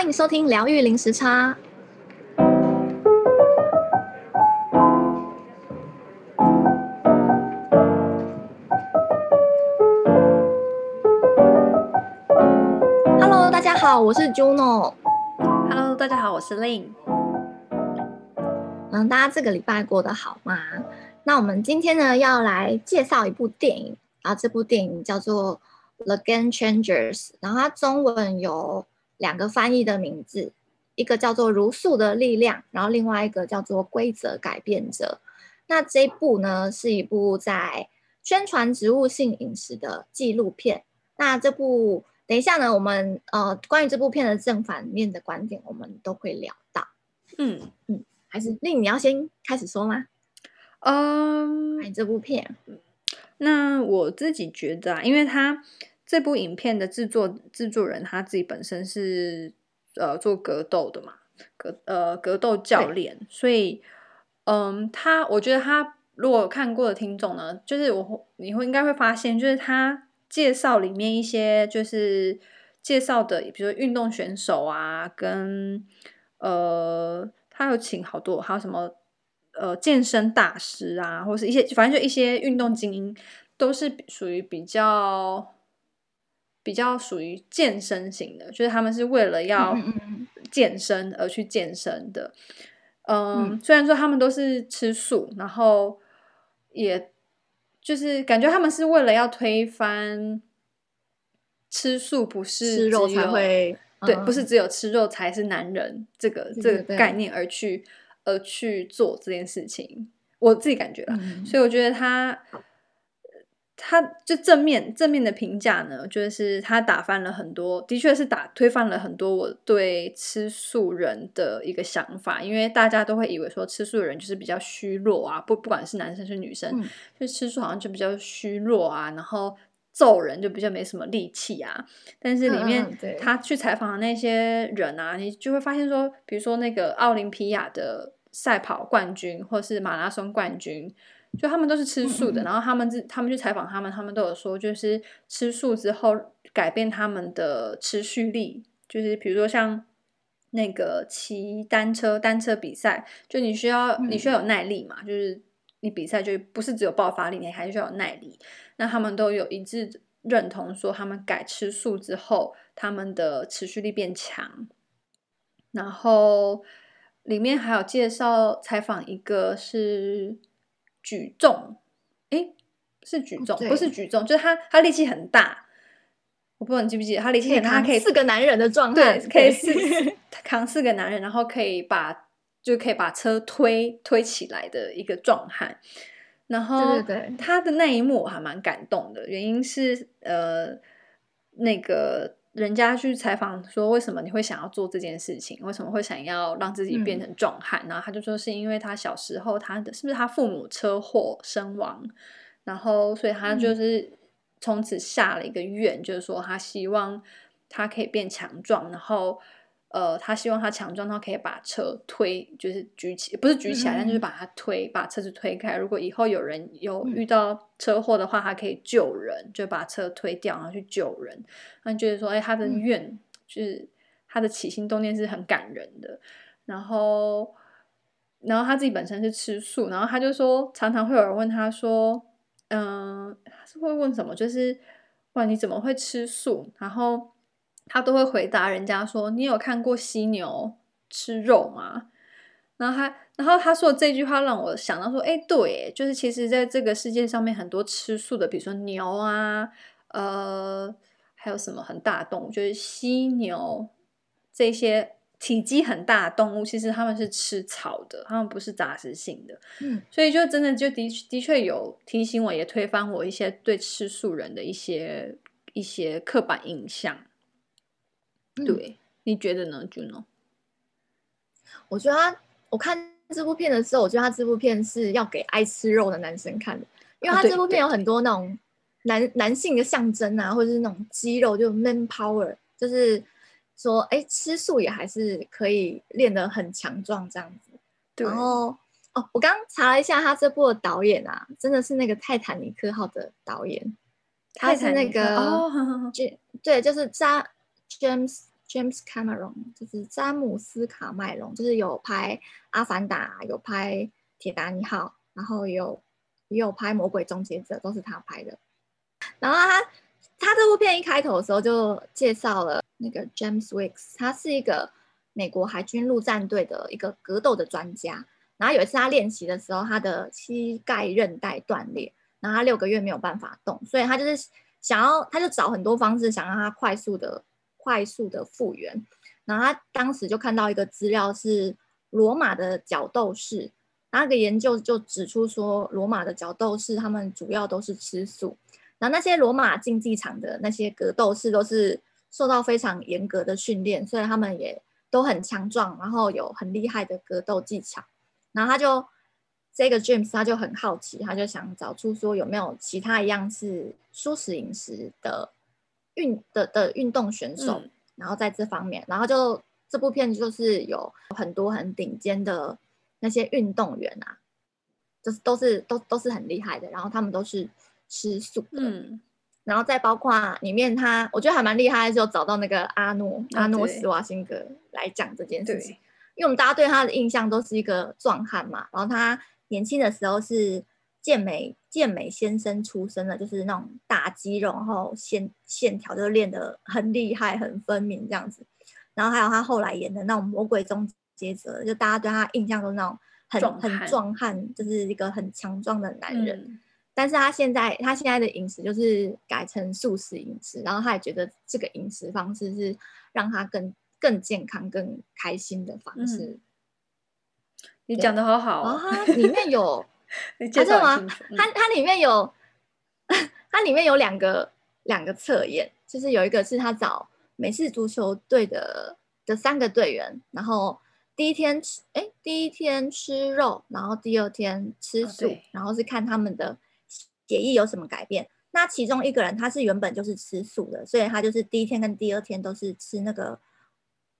欢迎收听疗愈零时差。Hello，大家好，我是 Juno。Hello，大家好，我是 Lin。嗯，大家这个礼拜过得好吗？那我们今天呢，要来介绍一部电影，然后这部电影叫做《The Game Changers》，然后它中文有两个翻译的名字，一个叫做《如素的力量》，然后另外一个叫做《规则改变者》。那这一部呢，是一部在宣传植物性饮食的纪录片。那这部等一下呢，我们呃关于这部片的正反面的观点，我们都会聊到。嗯嗯，还是令你要先开始说吗？嗯，关于这部片，那我自己觉得啊，因为他。这部影片的制作制作人他自己本身是呃做格斗的嘛，格呃格斗教练，所以嗯，他我觉得他如果看过的听众呢，就是我你会应该会发现，就是他介绍里面一些就是介绍的，比如说运动选手啊，跟呃他有请好多还有什么呃健身大师啊，或是一些反正就一些运动精英，都是属于比较。比较属于健身型的，就是他们是为了要健身而去健身的。嗯，嗯，虽然说他们都是吃素，然后也就是感觉他们是为了要推翻吃素不是吃肉才会，对，不是只有吃肉才是男人这个这个概念而去而去做这件事情。我自己感觉啦，嗯，所以我觉得他。他就正面正面的评价呢，就是他打翻了很多，的确是打推翻了很多我对吃素人的一个想法，因为大家都会以为说吃素的人就是比较虚弱啊，不不管是男生是女生，嗯、就吃素好像就比较虚弱啊，然后揍人就比较没什么力气啊。但是里面他去采访的那些人啊，你就会发现说，比如说那个奥林匹亚的赛跑冠军，或是马拉松冠军。就他们都是吃素的，嗯、然后他们自他们去采访他们，他们都有说，就是吃素之后改变他们的持续力，就是比如说像那个骑单车单车比赛，就你需要你需要有耐力嘛，嗯、就是你比赛就不是只有爆发力，你还需要有耐力。那他们都有一致认同说，他们改吃素之后，他们的持续力变强。然后里面还有介绍采访一个是。举重，诶，是举重，不是举重，就是他，他力气很大。我不知道你记不记得，他力气很大，他可以四个男人的状态，对，可以四扛四个男人，然后可以把就可以把车推推起来的一个壮汉。然后，对对对，他的那一幕我还蛮感动的，原因是呃，那个。人家去采访说，为什么你会想要做这件事情？为什么会想要让自己变成壮汉？嗯、然后他就说是因为他小时候他的是不是他父母车祸身亡，然后所以他就是从此下了一个愿，嗯、就是说他希望他可以变强壮，然后。呃，他希望他强壮，他可以把车推，就是举起，不是举起来，嗯、但就是把他推，把车子推开。如果以后有人有遇到车祸的话，他可以救人，就把车推掉，然后去救人。他觉得说，哎，他的愿、嗯、就是他的起心动念是很感人的。然后，然后他自己本身是吃素，然后他就说，常常会有人问他说，嗯、呃，他是会问什么？就是，哇，你怎么会吃素？然后。他都会回答人家说：“你有看过犀牛吃肉吗？”然后他，然后他说的这句话让我想到说：“哎，对，就是其实在这个世界上面，很多吃素的，比如说牛啊，呃，还有什么很大的动物，就是犀牛这些体积很大的动物，其实他们是吃草的，他们不是杂食性的。嗯，所以就真的就的的确有提醒我，也推翻我一些对吃素人的一些一些刻板印象。”对，你觉得呢，Juno？我觉得他，我看这部片的时候，我觉得他这部片是要给爱吃肉的男生看的，因为他这部片有很多那种男、啊、男性的象征啊，或者是那种肌肉，就 man power，就是说，哎，吃素也还是可以练得很强壮这样子。对然后，哦，我刚刚查了一下，他这部的导演啊，真的是那个泰坦尼克号的导演，他是那个，哦、就对，就是扎。James James Cameron，就是詹姆斯卡麦隆，就是有拍《阿凡达》，有拍《铁达尼号》，然后有也有拍《魔鬼终结者》，都是他拍的。然后他他这部片一开头的时候就介绍了那个 James Wicks，他是一个美国海军陆战队的一个格斗的专家。然后有一次他练习的时候，他的膝盖韧带断裂，然后他六个月没有办法动，所以他就是想要，他就找很多方式想让他快速的、快速的复原。然后他当时就看到一个资料是罗马的角斗士，那个研究就指出说，罗马的角斗士他们主要都是吃素，然后那些罗马竞技场的那些格斗士都是受到非常严格的训练，所以他们也都很强壮，然后有很厉害的格斗技巧。然后他就这个 James 他就很好奇，他就想找出说有没有其他一样是素食饮食的运的的运动选手，嗯、然后在这方面，然后就这部片就是有很多很顶尖的那些运动员啊，就是都是都都是很厉害的，然后他们都是吃素的，嗯，然后再包括里面他我觉得还蛮厉害的，就找到那个阿诺、啊、阿诺斯瓦辛格来讲这件事情。因为我们大家对他的印象都是一个壮汉嘛，然后他年轻的时候是健美健美先生出身的，就是那种大肌肉，然后线线条就练得很厉害、很分明这样子。然后还有他后来演的那种《魔鬼终结者》，就大家对他印象都是那种很壮很壮汉，就是一个很强壮的男人。嗯、但是他现在他现在的饮食就是改成素食饮食，然后他也觉得这个饮食方式是让他更。更健康、更开心的方式。嗯、你讲的好好啊！里面有，真的吗？它它里面有，它里面有两个两个测验，就是有一个是他找美式足球队的的三个队员，然后第一天吃，哎，第一天吃肉，然后第二天吃素，哦、然后是看他们的血液有什么改变。那其中一个人他是原本就是吃素的，所以他就是第一天跟第二天都是吃那个。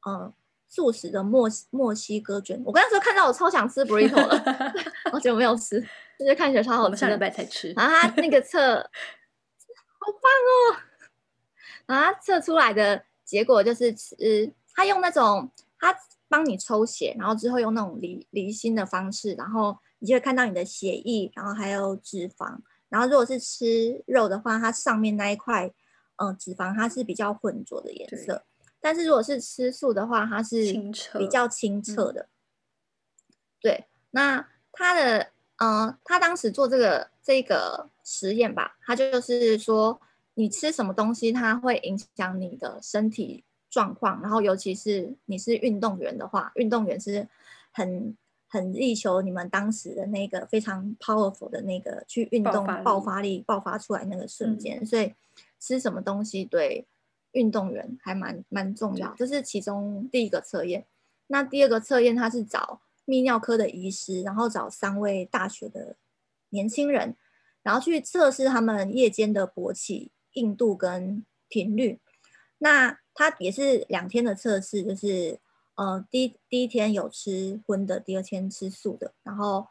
嗯，素食的墨墨西哥卷，我刚才说看到我超想吃 burrito 了，而且我没有吃，就是看起来超好吃。下礼拜才吃。然后他那个测，好棒哦！然后测出来的结果就是吃，他用那种他帮你抽血，然后之后用那种离离心的方式，然后你就会看到你的血液，然后还有脂肪。然后如果是吃肉的话，它上面那一块，嗯，脂肪它是比较浑浊的颜色。但是如果是吃素的话，它是比较清澈的。嗯、对，那他的，嗯、呃，他当时做这个这个实验吧，他就是说，你吃什么东西，它会影响你的身体状况。然后，尤其是你是运动员的话，运动员是很很力求你们当时的那个非常 powerful 的那个去运动爆发力爆发出来那个瞬间。嗯、所以，吃什么东西对？运动员还蛮蛮重要，这是其中第一个测验。那第二个测验，他是找泌尿科的医师，然后找三位大学的年轻人，然后去测试他们夜间的勃起硬度跟频率。那他也是两天的测试，就是呃，第第一天有吃荤的，第二天吃素的。然后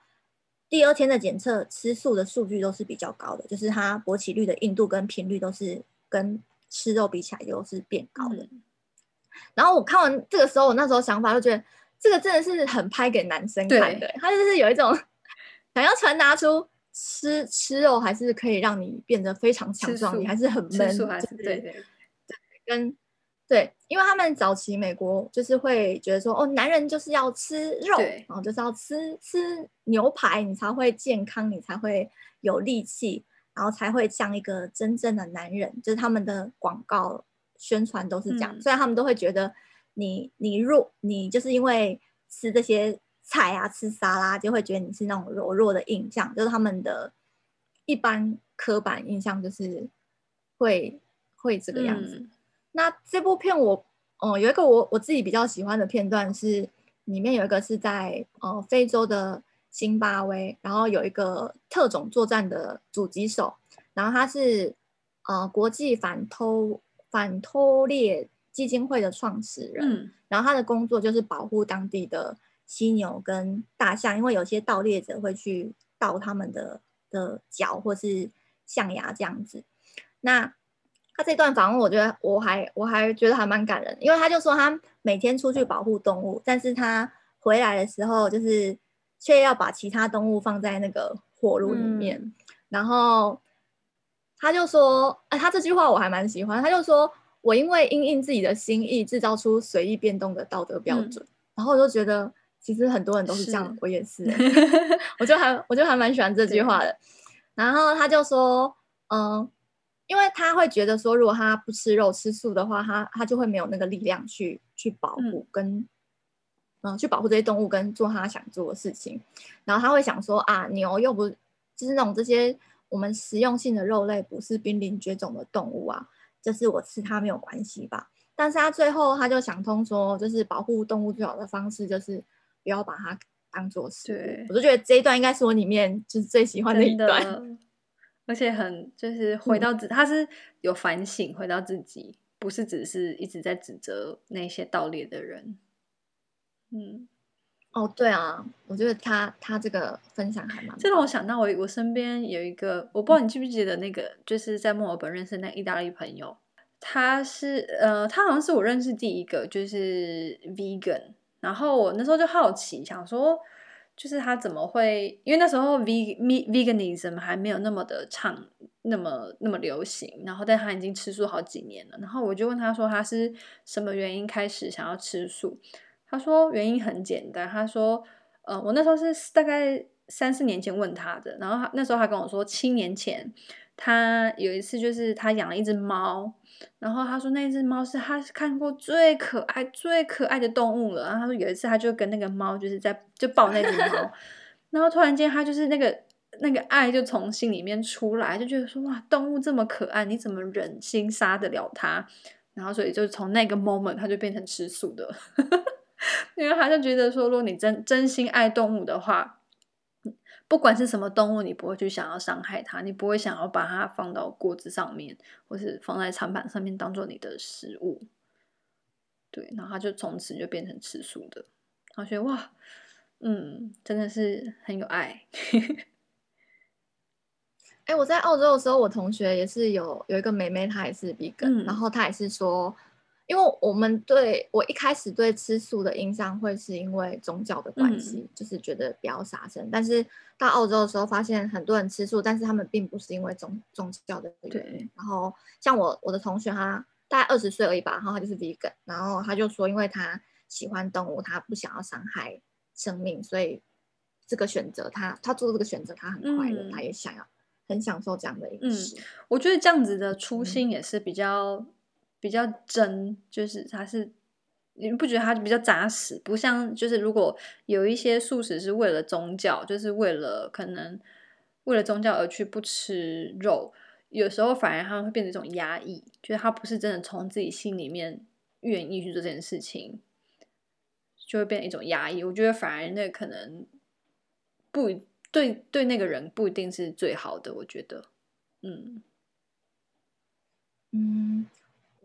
第二天的检测吃素的数据都是比较高的，就是他勃起率的硬度跟频率都是跟吃肉比起来又是变高的，嗯、然后我看完这个时候，我那时候想法就觉得这个真的是很拍给男生看的，他就是有一种 想要传达出吃吃肉还是可以让你变得非常强壮，你还是很闷，对对对，跟对，因为他们早期美国就是会觉得说，哦，男人就是要吃肉，对然后就是要吃吃牛排，你才会健康，你才会有力气。然后才会像一个真正的男人，就是他们的广告宣传都是这样，所以、嗯、他们都会觉得你你弱，你就是因为吃这些菜啊，吃沙拉，就会觉得你是那种柔弱的印象，就是他们的一般刻板印象就是会会这个样子。嗯、那这部片我，哦、呃，有一个我我自己比较喜欢的片段是里面有一个是在呃非洲的。辛巴威，然后有一个特种作战的狙击手，然后他是呃国际反偷反偷猎基金会的创始人，嗯、然后他的工作就是保护当地的犀牛跟大象，因为有些盗猎者会去盗他们的的角或是象牙这样子。那他这段访问，我觉得我还我还觉得还蛮感人，因为他就说他每天出去保护动物，但是他回来的时候，就是却要把其他动物放在那个火炉里面，嗯、然后他就说，哎，他这句话我还蛮喜欢，他就说我因为因应自己的心意，制造出随意变动的道德标准，嗯、然后我就觉得其实很多人都是这样，我也是，我就还我就还蛮喜欢这句话的，然后他就说，嗯。因为他会觉得说，如果他不吃肉吃素的话，他他就会没有那个力量去去保护跟嗯、呃、去保护这些动物跟做他想做的事情。然后他会想说啊，牛又不就是那种这些我们食用性的肉类，不是濒临绝种的动物啊，就是我吃它没有关系吧？但是他最后他就想通说，就是保护动物最好的方式就是不要把它当做食物。对我就觉得这一段应该是我里面就是最喜欢的一段。而且很就是回到自，嗯、他是有反省，回到自己，不是只是一直在指责那些盗猎的人。嗯，哦，对啊，我觉得他他这个分享还蛮……这让我想到我我身边有一个，我不知道你记不记得那个，嗯、就是在墨尔本认识那意大利朋友，他是呃，他好像是我认识第一个就是 vegan，然后我那时候就好奇，想说。就是他怎么会？因为那时候 ve veganism 还没有那么的畅，那么那么流行。然后，但他已经吃素好几年了。然后我就问他说，他是什么原因开始想要吃素？他说原因很简单。他说，呃，我那时候是大概三四年前问他的。然后他那时候他跟我说，七年前他有一次就是他养了一只猫。然后他说那只猫是他看过最可爱、最可爱的动物了。然后他说有一次他就跟那个猫就是在就抱那只猫，然后突然间他就是那个那个爱就从心里面出来，就觉得说哇，动物这么可爱，你怎么忍心杀得了它？然后所以就从那个 moment 他就变成吃素的，因为他就觉得说，如果你真真心爱动物的话。不管是什么动物，你不会去想要伤害它，你不会想要把它放到锅子上面，或是放在餐盘上面当做你的食物。对，然后他就从此就变成吃素的。他觉得哇，嗯，真的是很有爱。哎、欸，我在澳洲的时候，我同学也是有有一个妹妹，她也是 vegan，、嗯、然后她也是说。因为我们对我一开始对吃素的印象会是因为宗教的关系，嗯、就是觉得不要杀生。但是到澳洲的时候，发现很多人吃素，但是他们并不是因为宗宗教的原因。然后像我我的同学，他大概二十岁而已吧，然后他就是 vegan，然后他就说，因为他喜欢动物，他不想要伤害生命，所以这个选择他他做这个选择，他很快乐，嗯、他也想要很享受这样的饮食。嗯，我觉得这样子的初心也是比较。比较真，就是它是，你不觉得它比较扎实？不像就是如果有一些素食是为了宗教，就是为了可能为了宗教而去不吃肉，有时候反而他们会变成一种压抑，就是他不是真的从自己心里面愿意去做这件事情，就会变成一种压抑。我觉得反而那可能不对，对那个人不一定是最好的。我觉得，嗯嗯。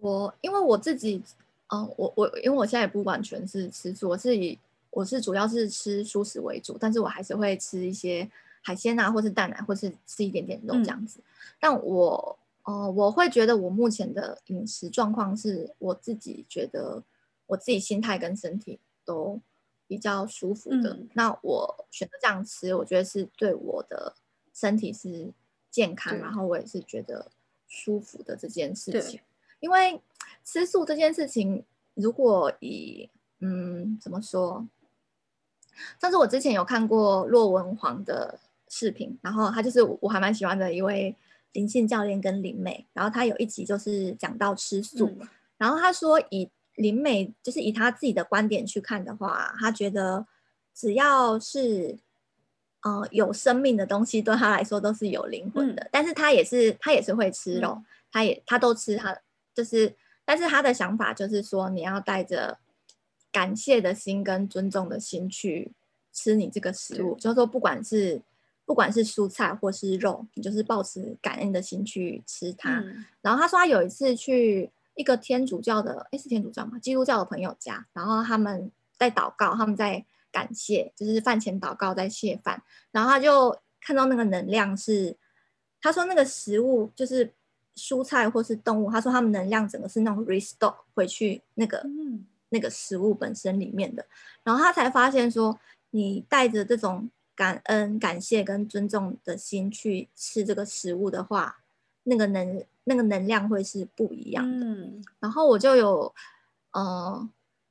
我因为我自己，嗯、呃，我我因为我现在也不完全是吃素，我是以我是主要是吃素食为主，但是我还是会吃一些海鲜啊，或是蛋奶，或是吃一点点肉这样子。嗯、但我，呃，我会觉得我目前的饮食状况是我自己觉得我自己心态跟身体都比较舒服的。嗯、那我选择这样吃，我觉得是对我的身体是健康，然后我也是觉得舒服的这件事情。因为吃素这件事情，如果以嗯怎么说，但是我之前有看过骆文煌的视频，然后他就是我还蛮喜欢的一位灵性教练跟灵美，然后他有一集就是讲到吃素，嗯、然后他说以灵美就是以他自己的观点去看的话，他觉得只要是呃有生命的东西对他来说都是有灵魂的，嗯、但是他也是他也是会吃肉，嗯、他也他都吃他。就是，但是他的想法就是说，你要带着感谢的心跟尊重的心去吃你这个食物，就是说，不管是不管是蔬菜或是肉，你就是抱持感恩的心去吃它。嗯、然后他说，他有一次去一个天主教的，诶，是天主教吗？基督教的朋友家，然后他们在祷告，他们在感谢，就是饭前祷告在谢饭，然后他就看到那个能量是，他说那个食物就是。蔬菜或是动物，他说他们能量整个是那种 restore 回去那个、嗯、那个食物本身里面的，然后他才发现说，你带着这种感恩、感谢跟尊重的心去吃这个食物的话，那个能那个能量会是不一样的。嗯、然后我就有，呃，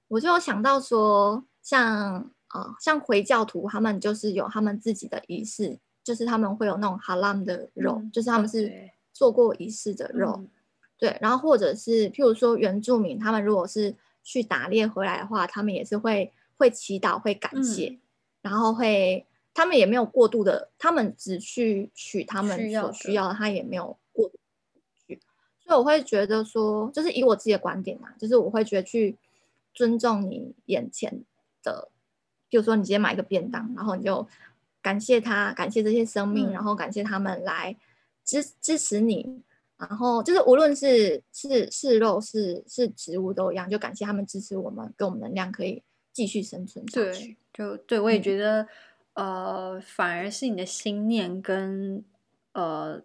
我就有想到说，像呃像回教徒他们就是有他们自己的仪式，就是他们会有那种哈拉姆的肉，嗯、就是他们是。做过仪式的肉，嗯、对，然后或者是譬如说原住民，他们如果是去打猎回来的话，他们也是会会祈祷、会感谢，嗯、然后会他们也没有过度的，他们只去取他们所需要的，他也没有过度去，所以我会觉得说，就是以我自己的观点嘛，就是我会觉得去尊重你眼前的，譬如说你今天买一个便当，然后你就感谢他，感谢这些生命，嗯、然后感谢他们来。支支持你，然后就是无论是是是肉是是植物都一样，就感谢他们支持我们，给我们能量，可以继续生存下去。对，就对我也觉得，嗯、呃，反而是你的心念跟呃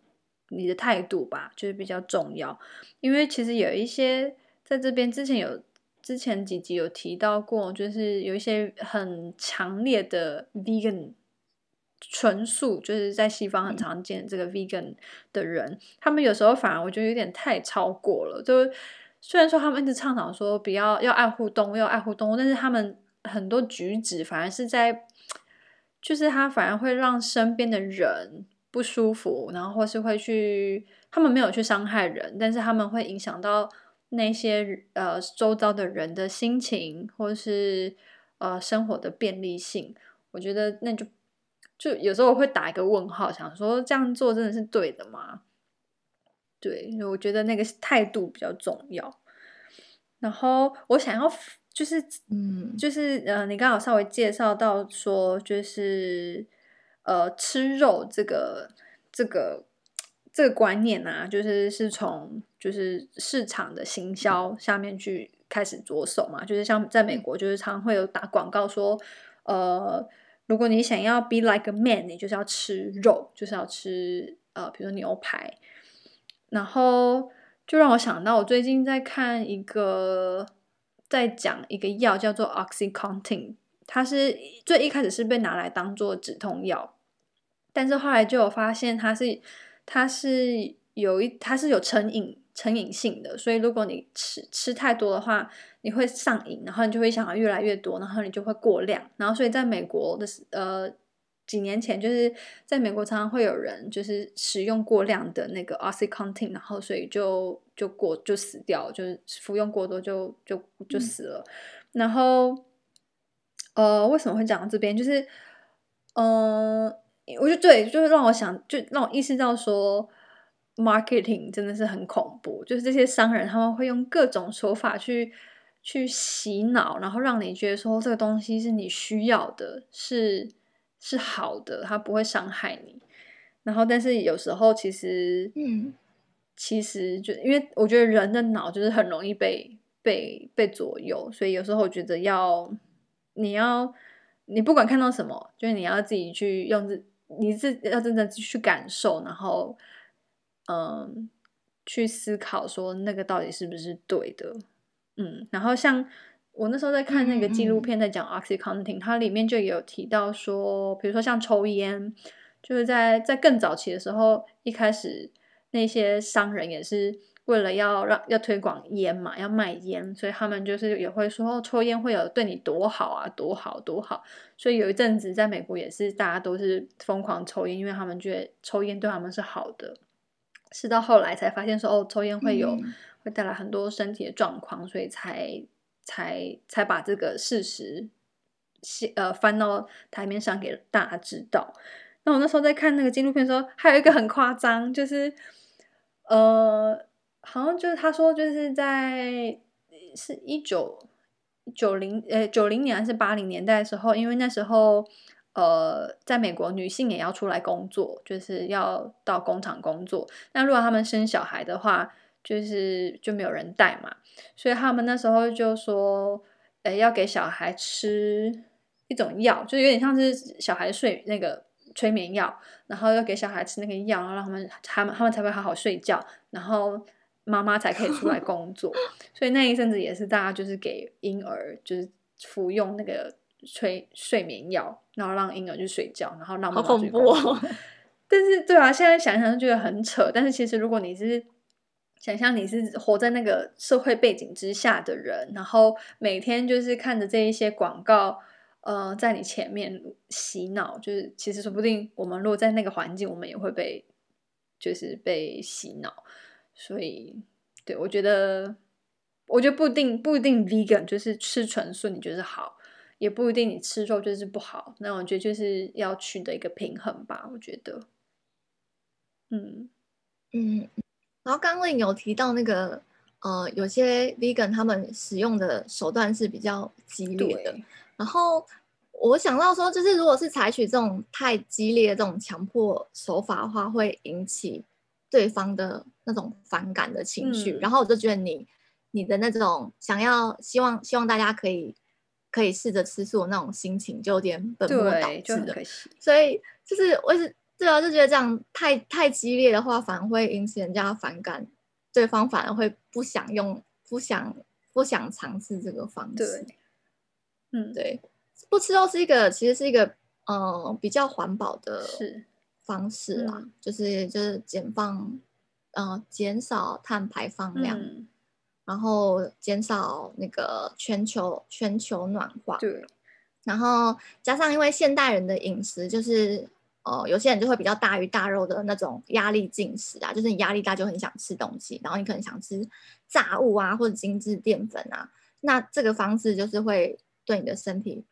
你的态度吧，就是比较重要。因为其实有一些在这边之前有之前几集有提到过，就是有一些很强烈的 vegan。纯素就是在西方很常见这个 vegan 的人，嗯、他们有时候反而我觉得有点太超过了。就虽然说他们一直倡导说比较要爱护动物，要爱护动物，但是他们很多举止反而是在，就是他反而会让身边的人不舒服，然后或是会去，他们没有去伤害人，但是他们会影响到那些呃周遭的人的心情，或是呃生活的便利性。我觉得那就。就有时候我会打一个问号，想说这样做真的是对的吗？对，我觉得那个态度比较重要。然后我想要就是，嗯，就是呃，你刚好稍微介绍到说，就是呃，吃肉这个这个这个观念啊，就是是从就是市场的行销下面去开始着手嘛，就是像在美国，就是常会有打广告说，呃。如果你想要 be like a man，你就是要吃肉，就是要吃呃，比如说牛排。然后就让我想到，我最近在看一个，在讲一个药叫做 OxyContin，它是最一开始是被拿来当做止痛药，但是后来就有发现它是它是有一它是有成瘾。成瘾性的，所以如果你吃吃太多的话，你会上瘾，然后你就会想要越来越多，然后你就会过量，然后所以在美国的呃几年前，就是在美国常常会有人就是使用过量的那个 OxyContin，然后所以就就过就死掉，就是服用过多就就就死了。嗯、然后呃为什么会讲到这边？就是嗯、呃，我觉得对，就是让我想，就让我意识到说。Marketing 真的是很恐怖，就是这些商人他们会用各种手法去去洗脑，然后让你觉得说这个东西是你需要的，是是好的，它不会伤害你。然后，但是有时候其实，嗯，其实就因为我觉得人的脑就是很容易被被被左右，所以有时候我觉得要你要你不管看到什么，就是你要自己去用自你自要真的去感受，然后。嗯，去思考说那个到底是不是对的，嗯，然后像我那时候在看那个纪录片，在讲 OxyContin，它里面就有提到说，比如说像抽烟，就是在在更早期的时候，一开始那些商人也是为了要让要推广烟嘛，要卖烟，所以他们就是也会说，哦，抽烟会有对你多好啊，多好多好，所以有一阵子在美国也是大家都是疯狂抽烟，因为他们觉得抽烟对他们是好的。是到后来才发现说哦，抽烟会有、嗯、会带来很多身体的状况，所以才才才把这个事实呃翻到台面上给大家知道。那我那时候在看那个纪录片的时候，还有一个很夸张，就是呃，好像就是他说就是在是一九九零呃九零年还是八零年代的时候，因为那时候。呃，在美国，女性也要出来工作，就是要到工厂工作。那如果他们生小孩的话，就是就没有人带嘛，所以他们那时候就说，呃，要给小孩吃一种药，就有点像是小孩睡那个，催眠药，然后要给小孩吃那个药，然后让他们他们他们才会好好睡觉，然后妈妈才可以出来工作。所以那一阵子也是大家就是给婴儿就是服用那个催睡眠药，然后让婴儿去睡觉，然后让妈妈去工作。好恐怖哦。但是对啊，现在想想就觉得很扯。但是其实如果你是想象你是活在那个社会背景之下的人，然后每天就是看着这一些广告，呃，在你前面洗脑，就是其实说不定我们如果在那个环境，我们也会被就是被洗脑。所以，对，我觉得，我觉得不一定不一定 vegan 就是吃纯素你觉得好，也不一定你吃肉就是不好。那我觉得就是要取得一个平衡吧。我觉得，嗯嗯。然后刚刚有提到那个，呃，有些 vegan 他们使用的手段是比较激烈的。然后我想到说，就是如果是采取这种太激烈的这种强迫手法的话，会引起对方的那种反感的情绪。嗯、然后我就觉得你你的那种想要希望希望大家可以可以试着吃素的那种心情，就有点本末倒置的。所以就是我是。对啊，就觉得这样太太激烈的话，反而会引起人家反感，对方反而会不想用，不想不想尝试这个方式。对，嗯，对，不吃肉是一个，其实是一个，呃，比较环保的方式啦，嗯、就是就是减放，呃，减少碳排放量，嗯、然后减少那个全球全球暖化。对，然后加上因为现代人的饮食就是。哦，有些人就会比较大鱼大肉的那种压力进食啊，就是你压力大就很想吃东西，然后你可能想吃炸物啊或者精致淀粉啊，那这个方式就是会对你的身体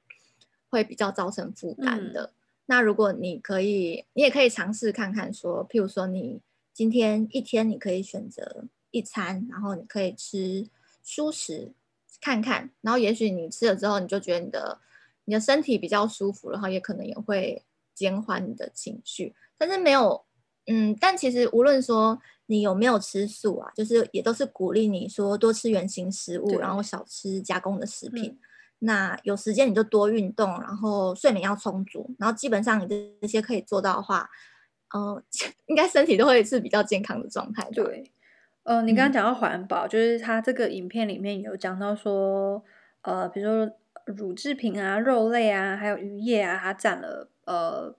会比较造成负担的。嗯、那如果你可以，你也可以尝试看看说，譬如说你今天一天你可以选择一餐，然后你可以吃蔬食看看，然后也许你吃了之后你就觉得你的你的身体比较舒服，然后也可能也会。减缓你的情绪，但是没有，嗯，但其实无论说你有没有吃素啊，就是也都是鼓励你说多吃原形食物，然后少吃加工的食品。嗯、那有时间你就多运动，然后睡眠要充足，然后基本上你这些可以做到的话，嗯、呃，应该身体都会是比较健康的状态。对，呃，你刚刚讲到环保，嗯、就是它这个影片里面有讲到说，呃，比如说乳制品啊、肉类啊，还有渔业啊，它占了。呃，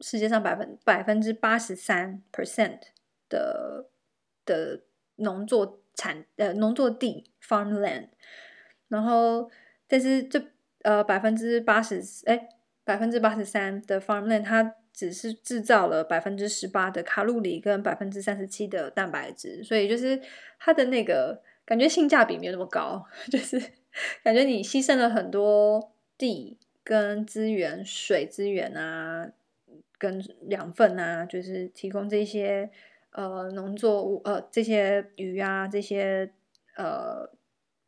世界上百分百分之八十三 percent 的的农作产呃农作地 farmland，然后但是这呃百分之八十哎百分之八十三的 farmland 它只是制造了百分之十八的卡路里跟百分之三十七的蛋白质，所以就是它的那个感觉性价比没有那么高，就是感觉你牺牲了很多地。跟资源、水资源啊，跟养分啊，就是提供这些呃农作物呃这些鱼啊这些呃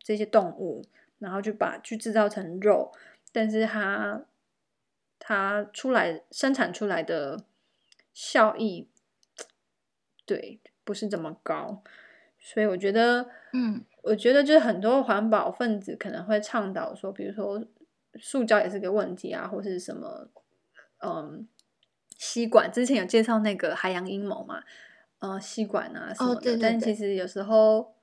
这些动物，然后就把去制造成肉，但是它它出来生产出来的效益，对，不是这么高，所以我觉得，嗯，我觉得就是很多环保分子可能会倡导说，比如说。塑胶也是个问题啊，或是什么，嗯，吸管之前有介绍那个海洋阴谋嘛，呃，吸管啊什么的。哦、对对对，但其实有时候，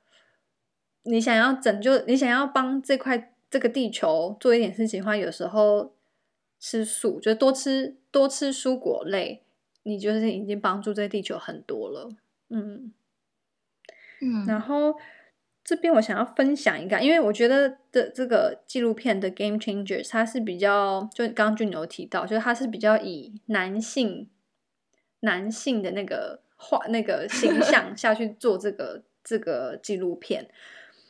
你想要拯救，你想要帮这块这个地球做一点事情的话，有时候吃素，就多吃多吃蔬果类，你就是已经帮助这个地球很多了。嗯嗯，然后。这边我想要分享一个，因为我觉得的这个纪录片的《Game Changers》它是比较，就刚刚俊牛提到，就是它是比较以男性男性的那个画那个形象下去做这个这个纪录片，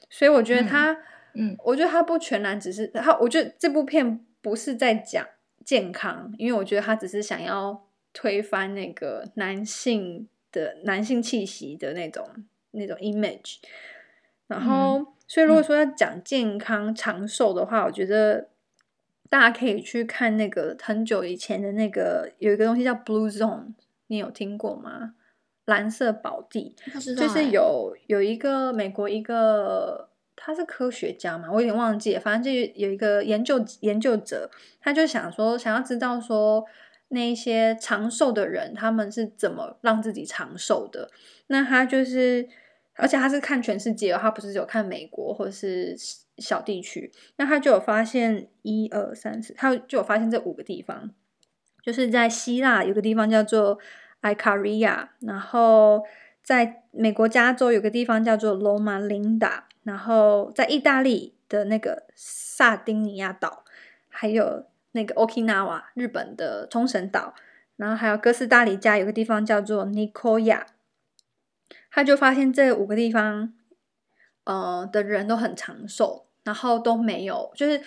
所以我觉得它，嗯，嗯我觉得它不全然只是它，我觉得这部片不是在讲健康，因为我觉得他只是想要推翻那个男性的男性气息的那种那种 image。然后，嗯、所以如果说要讲健康长寿的话，嗯、我觉得大家可以去看那个很久以前的那个有一个东西叫 Blue Zone，你有听过吗？蓝色宝地，就是有有一个美国一个他是科学家嘛，我有点忘记了，反正就有一个研究研究者，他就想说想要知道说那一些长寿的人，他们是怎么让自己长寿的。那他就是，而且他是看全世界，他不是只有看美国或者是小地区。那他就有发现一二三四，他就有发现这五个地方，就是在希腊有个地方叫做埃卡利亚，然后在美国加州有个地方叫做罗马琳达，然后在意大利的那个萨丁尼亚岛，还有那个 Okinawa 日本的冲绳岛，然后还有哥斯达黎加有个地方叫做尼科亚。他就发现这五个地方，呃，的人都很长寿，然后都没有，就是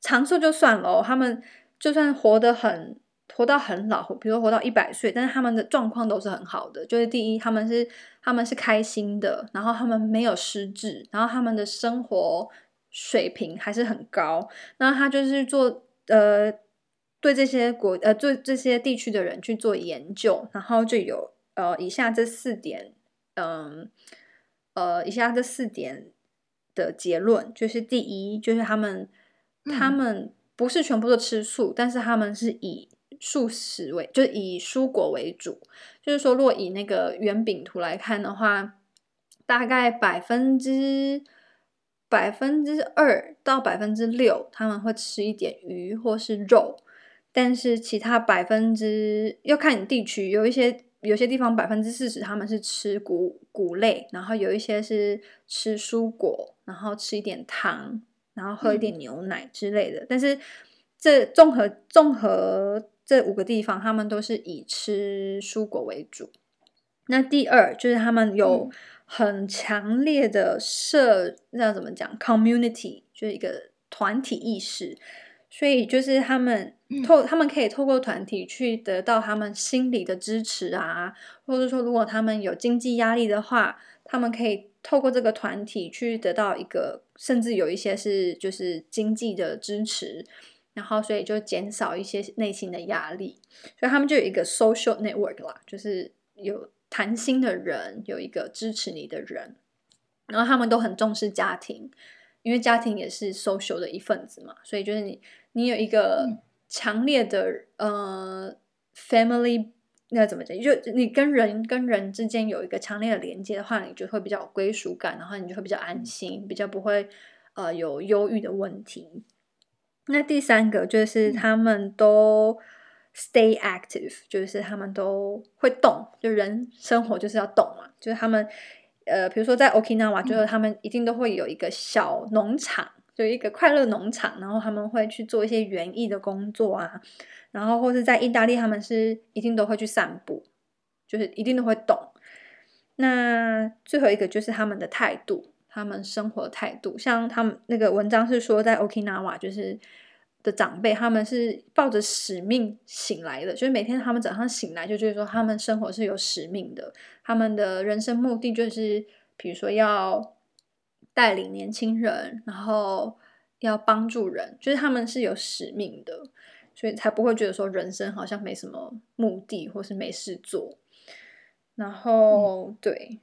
长寿就算了，他们就算活得很，活到很老，比如说活到一百岁，但是他们的状况都是很好的。就是第一，他们是他们是开心的，然后他们没有失智，然后他们的生活水平还是很高。那他就是做呃，对这些国呃，对这些地区的人去做研究，然后就有呃以下这四点。嗯，呃，以下这四点的结论就是：第一，就是他们、嗯、他们不是全部都吃素，但是他们是以素食为，就是以蔬果为主。就是说，如果以那个圆饼图来看的话，大概百分之百分之二到百分之六他们会吃一点鱼或是肉，但是其他百分之要看你地区，有一些。有些地方百分之四十他们是吃谷谷类，然后有一些是吃蔬果，然后吃一点糖，然后喝一点牛奶之类的。嗯、但是这综合综合这五个地方，他们都是以吃蔬果为主。那第二就是他们有很强烈的社，那怎么讲？community 就是一个团体意识。所以就是他们透，他们可以透过团体去得到他们心理的支持啊，或者说如果他们有经济压力的话，他们可以透过这个团体去得到一个，甚至有一些是就是经济的支持，然后所以就减少一些内心的压力，所以他们就有一个 social network 啦，就是有谈心的人，有一个支持你的人，然后他们都很重视家庭。因为家庭也是 social 的一份子嘛，所以就是你，你有一个强烈的、嗯、呃 family，那怎么讲？就你跟人跟人之间有一个强烈的连接的话，你就会比较有归属感，然后你就会比较安心，比较不会呃有忧郁的问题。那第三个就是他们都 stay active，就是他们都会动，就人生活就是要动嘛，就是他们。呃，比如说在 Okinawa，就是他们一定都会有一个小农场，嗯、就一个快乐农场，然后他们会去做一些园艺的工作啊，然后或是在意大利，他们是一定都会去散步，就是一定都会懂。那最后一个就是他们的态度，他们生活态度，像他们那个文章是说，在 Okinawa 就是。的长辈，他们是抱着使命醒来的，就是每天他们早上醒来就觉得说，他们生活是有使命的，他们的人生目的就是，比如说要带领年轻人，然后要帮助人，就是他们是有使命的，所以才不会觉得说人生好像没什么目的或是没事做，然后、嗯、对。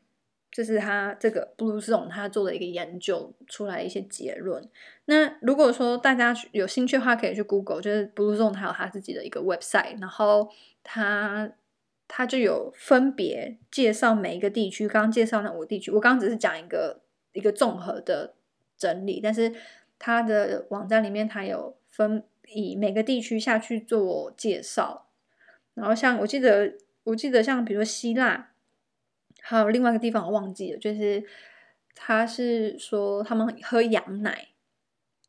这是他这个布鲁斯他做的一个研究出来一些结论。那如果说大家有兴趣的话，可以去 Google，就是布鲁斯他有他自己的一个 website，然后他他就有分别介绍每一个地区。刚刚介绍那五个地区，我刚刚只是讲一个一个综合的整理，但是他的网站里面他有分以每个地区下去做介绍。然后像我记得我记得像比如说希腊。还有另外一个地方我忘记了，就是他是说他们喝羊奶，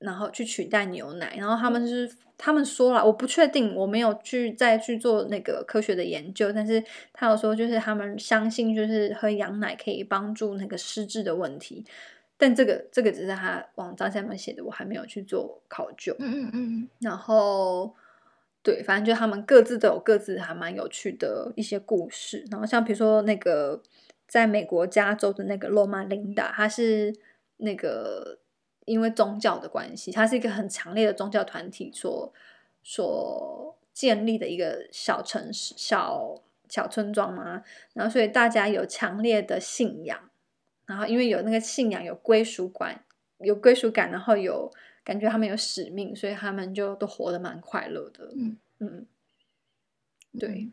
然后去取代牛奶，然后他们是他们说了，我不确定，我没有去再去做那个科学的研究，但是他有说就是他们相信就是喝羊奶可以帮助那个失智的问题，但这个这个只是他网站上面写的，我还没有去做考究。嗯嗯嗯，然后。对，反正就他们各自都有各自还蛮有趣的一些故事。然后像比如说那个在美国加州的那个罗马琳达，它是那个因为宗教的关系，它是一个很强烈的宗教团体所所建立的一个小城市、小小村庄嘛。然后所以大家有强烈的信仰，然后因为有那个信仰，有归属感，有归属感，然后有。感觉他们有使命，所以他们就都活得蛮快乐的。嗯嗯，对，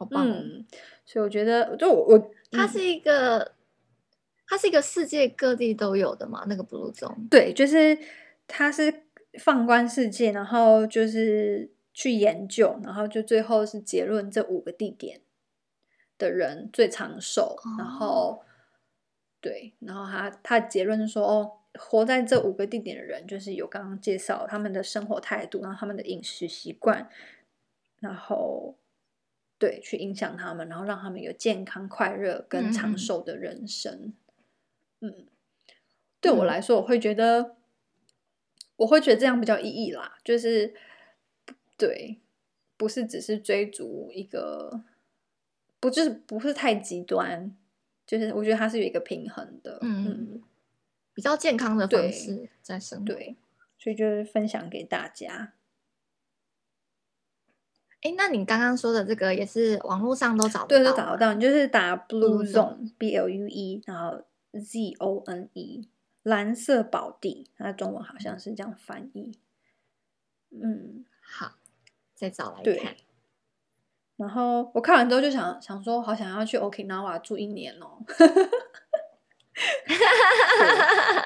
好棒。嗯，所以我觉得，就我我它是一个，嗯、它是一个世界各地都有的嘛，那个 Blue Zone。对，就是它是放观世界，然后就是去研究，然后就最后是结论，这五个地点的人最长寿，哦、然后对，然后他他的结论是说哦。活在这五个地点的人，就是有刚刚介绍他们的生活态度，然后他们的饮食习惯，然后对，去影响他们，然后让他们有健康、快乐跟长寿的人生。嗯，嗯，对我来说，我会觉得，我会觉得这样比较意义啦，就是对，不是只是追逐一个，不就是不是太极端，就是我觉得它是有一个平衡的，嗯。嗯比较健康的方式在生活，对，所以就是分享给大家。哎，那你刚刚说的这个也是网络上都找不到，对，都找得到。你就是打 Blue Zone，B L U E，然后 Z O N E，蓝色宝地，它中文好像是这样翻译。嗯，好，再找来看。然后我看完之后就想想说，好想要去 Okinawa 住一年哦。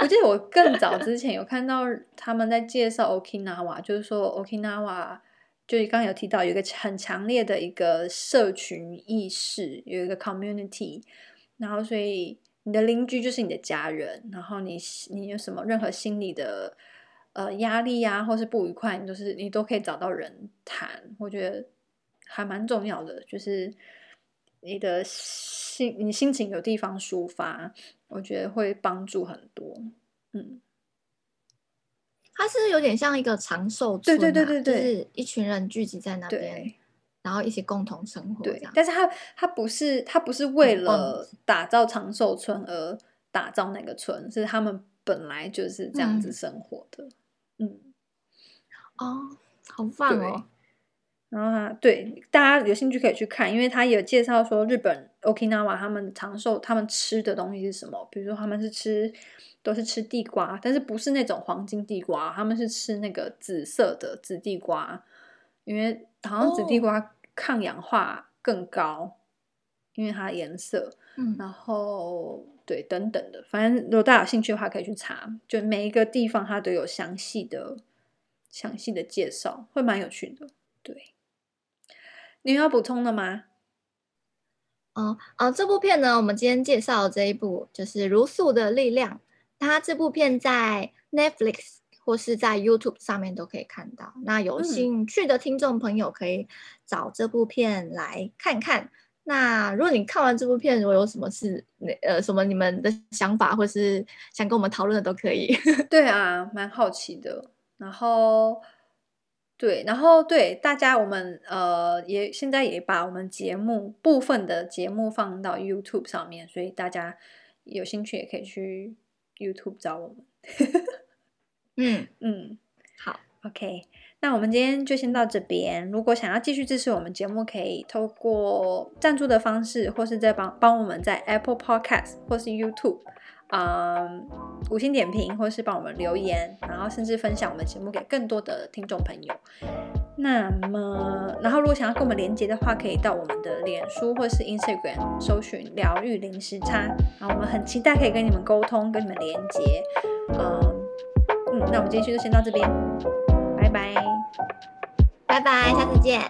我记得我更早之前有看到他们在介绍 Okinawa，就是说 Okinawa 就刚刚有提到有一个很强烈的一个社群意识，有一个 community，然后所以你的邻居就是你的家人，然后你你有什么任何心理的呃压力呀、啊，或是不愉快，你都是你都可以找到人谈，我觉得还蛮重要的，就是。你的心，你心情有地方抒发，我觉得会帮助很多。嗯，它是有点像一个长寿村，对对对对对，就是一群人聚集在那边，然后一起共同生活。对，但是它它不是它不是为了打造长寿村而打造那个村，是他们本来就是这样子生活的。嗯，哦，好棒哦。然后他对大家有兴趣可以去看，因为他有介绍说日本 Okinawa 他们长寿，他们吃的东西是什么？比如说他们是吃都是吃地瓜，但是不是那种黄金地瓜，他们是吃那个紫色的紫地瓜，因为好像紫地瓜抗氧化更高，因为它的颜色。嗯，然后对等等的，反正如果大家有兴趣的话，可以去查，就每一个地方它都有详细的详细的介绍，会蛮有趣的。对。你有要补充的吗？哦哦，这部片呢，我们今天介绍的这一部就是《如素的力量》，它这部片在 Netflix 或是在 YouTube 上面都可以看到。那有兴趣的听众朋友可以找这部片来看看。嗯、那如果你看完这部片，如果有什么事，呃，什么你们的想法，或是想跟我们讨论的，都可以。对啊，蛮好奇的。然后。对，然后对大家，我们呃也现在也把我们节目部分的节目放到 YouTube 上面，所以大家有兴趣也可以去 YouTube 找我们。嗯 嗯，好，OK，那我们今天就先到这边。如果想要继续支持我们节目，可以透过赞助的方式，或是在帮帮我们在 Apple Podcast 或是 YouTube。嗯，五星点评，或是帮我们留言，然后甚至分享我们节目给更多的听众朋友。那么，然后如果想要跟我们连接的话，可以到我们的脸书或是 Instagram 搜寻“疗愈零时差”。然后我们很期待可以跟你们沟通，跟你们连接。嗯嗯，那我们今天就先到这边，拜拜，拜拜，下次见。